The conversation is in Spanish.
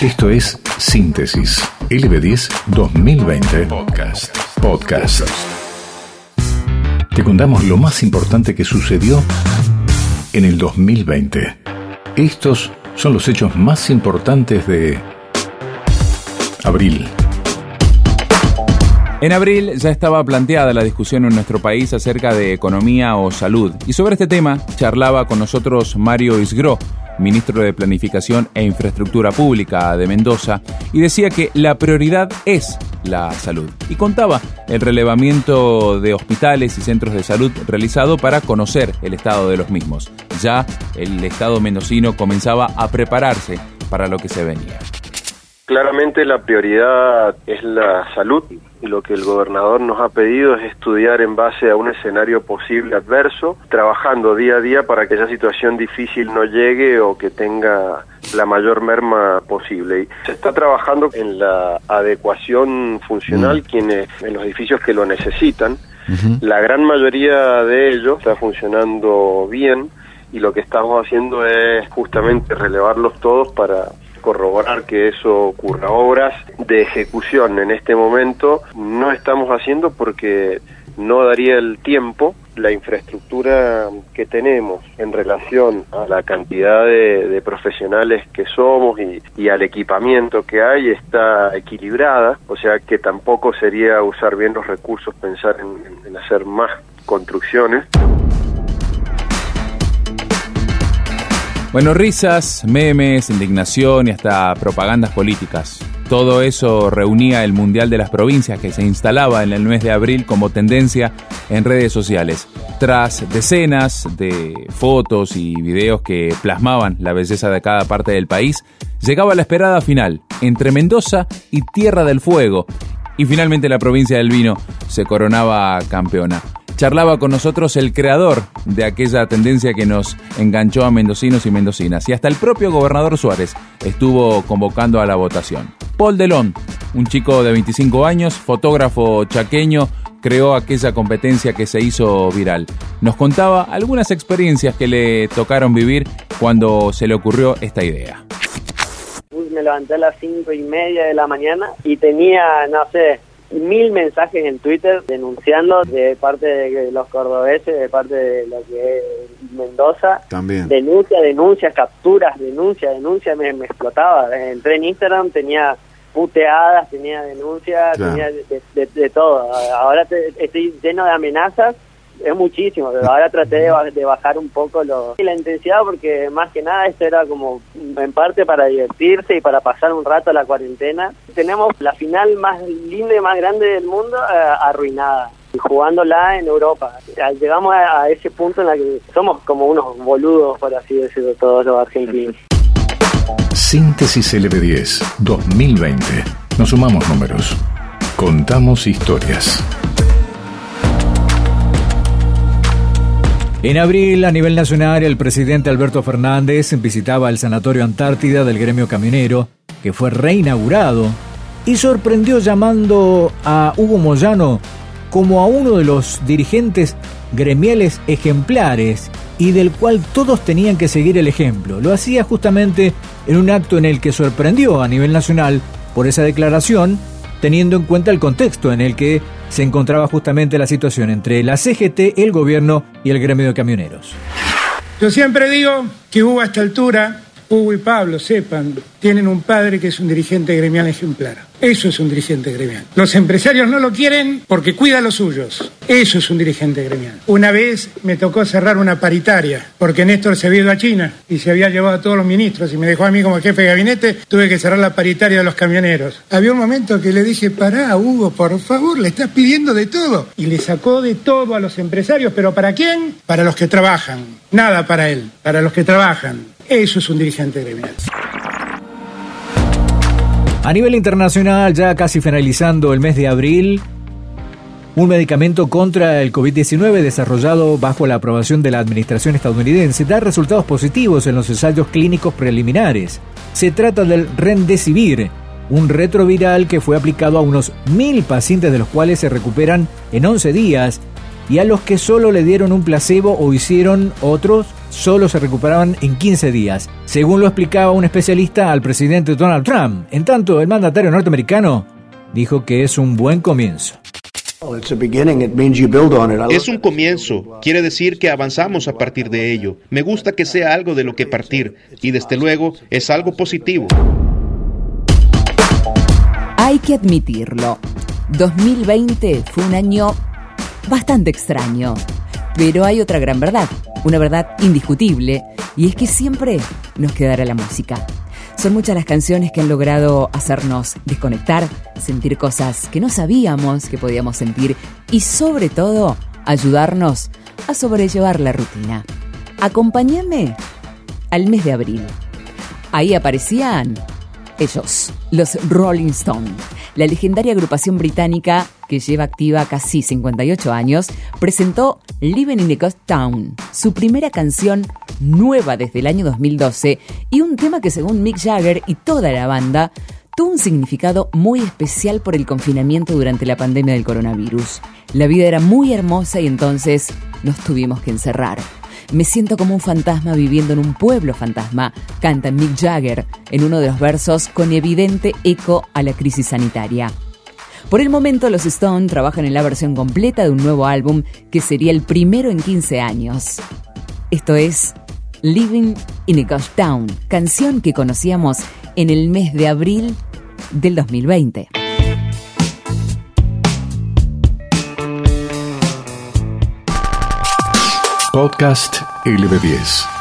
Esto es Síntesis LB10 2020 Podcast. Podcast. Te contamos lo más importante que sucedió en el 2020. Estos son los hechos más importantes de abril. En abril ya estaba planteada la discusión en nuestro país acerca de economía o salud, y sobre este tema charlaba con nosotros Mario Isgro, ministro de Planificación e Infraestructura Pública de Mendoza, y decía que la prioridad es la salud. Y contaba el relevamiento de hospitales y centros de salud realizado para conocer el estado de los mismos. Ya el Estado mendocino comenzaba a prepararse para lo que se venía. Claramente la prioridad es la salud y lo que el gobernador nos ha pedido es estudiar en base a un escenario posible adverso, trabajando día a día para que esa situación difícil no llegue o que tenga la mayor merma posible. Y se está trabajando en la adecuación funcional mm. quienes en los edificios que lo necesitan. La gran mayoría de ellos está funcionando bien y lo que estamos haciendo es justamente relevarlos todos para corroborar que eso ocurra. Obras de ejecución en este momento no estamos haciendo porque no daría el tiempo, la infraestructura que tenemos en relación a la cantidad de, profesionales que somos y, al equipamiento que hay está equilibrada, o sea que tampoco sería usar bien los recursos pensar en hacer más construcciones. Bueno, risas, memes, indignación y hasta propagandas políticas. Todo eso reunía el Mundial de las Provincias que se instalaba en el mes de abril como tendencia en redes sociales. Tras decenas de fotos y videos que plasmaban la belleza de cada parte del país, llegaba la esperada final entre Mendoza y Tierra del Fuego. Y finalmente la provincia del vino se coronaba campeona charlaba con nosotros el creador de aquella tendencia que nos enganchó a mendocinos y mendocinas. Y hasta el propio gobernador Suárez estuvo convocando a la votación. Paul Delon, un chico de 25 años, fotógrafo chaqueño, creó aquella competencia que se hizo viral. Nos contaba algunas experiencias que le tocaron vivir cuando se le ocurrió esta idea. Me levanté a las cinco y media de la mañana y tenía, no sé, mil mensajes en Twitter denunciando de parte de los cordobeses, de parte de lo que es Mendoza. También. Denuncia, denuncia, capturas, denuncia, denuncia, me, explotaba. Entré en Instagram, tenía puteadas, tenía denuncias, tenía de, todo. Ahora estoy lleno de amenazas es muchísimo, pero ahora traté de, bajar un poco lo, la intensidad porque más que nada esto era como en parte para divertirse y para pasar un rato la cuarentena. Tenemos la final más linda y más grande del mundo eh, arruinada jugándola en Europa. Llegamos a, ese punto en el que somos como unos boludos, por así decirlo, todos los argentinos. Síntesis LB10 2020. Nos sumamos números. Contamos historias. En abril, a nivel nacional, el presidente Alberto Fernández visitaba el Sanatorio Antártida del gremio camionero, que fue reinaugurado, y sorprendió llamando a Hugo Moyano como a uno de los dirigentes gremiales ejemplares y del cual todos tenían que seguir el ejemplo. Lo hacía justamente en un acto en el que sorprendió a nivel nacional por esa declaración teniendo en cuenta el contexto en el que se encontraba justamente la situación entre la CGT, el gobierno y el gremio de camioneros. Yo siempre digo que hubo a esta altura Hugo y Pablo, sepan, tienen un padre que es un dirigente gremial ejemplar. Eso es un dirigente gremial. Los empresarios no lo quieren porque cuida a los suyos. Eso es un dirigente gremial. Una vez me tocó cerrar una paritaria porque Néstor se había ido a China y se había llevado a todos los ministros y me dejó a mí como jefe de gabinete. Tuve que cerrar la paritaria de los camioneros. Había un momento que le dije, pará, Hugo, por favor, le estás pidiendo de todo. Y le sacó de todo a los empresarios. ¿Pero para quién? Para los que trabajan. Nada para él, para los que trabajan. Eso es un dirigente gremial. A nivel internacional, ya casi finalizando el mes de abril, un medicamento contra el COVID-19 desarrollado bajo la aprobación de la administración estadounidense da resultados positivos en los ensayos clínicos preliminares. Se trata del Remdesivir, un retroviral que fue aplicado a unos mil pacientes de los cuales se recuperan en 11 días y a los que solo le dieron un placebo o hicieron otros solo se recuperaban en 15 días, según lo explicaba un especialista al presidente Donald Trump. En tanto, el mandatario norteamericano dijo que es un buen comienzo. Es un comienzo, quiere decir que avanzamos a partir de ello. Me gusta que sea algo de lo que partir y desde luego es algo positivo. Hay que admitirlo, 2020 fue un año bastante extraño, pero hay otra gran verdad, una verdad indiscutible, y es que siempre nos quedará la música. Son muchas las canciones que han logrado hacernos desconectar, sentir cosas que no sabíamos que podíamos sentir y sobre todo ayudarnos a sobrellevar la rutina. Acompáñame al mes de abril. Ahí aparecían ellos, los Rolling Stones. La legendaria agrupación británica, que lleva activa casi 58 años, presentó Living in the Ghost Town, su primera canción nueva desde el año 2012 y un tema que según Mick Jagger y toda la banda tuvo un significado muy especial por el confinamiento durante la pandemia del coronavirus. La vida era muy hermosa y entonces nos tuvimos que encerrar. Me siento como un fantasma viviendo en un pueblo fantasma, canta Mick Jagger en uno de los versos con evidente eco a la crisis sanitaria. Por el momento, los Stone trabajan en la versión completa de un nuevo álbum que sería el primero en 15 años. Esto es Living in a Ghost Town, canción que conocíamos en el mes de abril del 2020. Podcast LB10.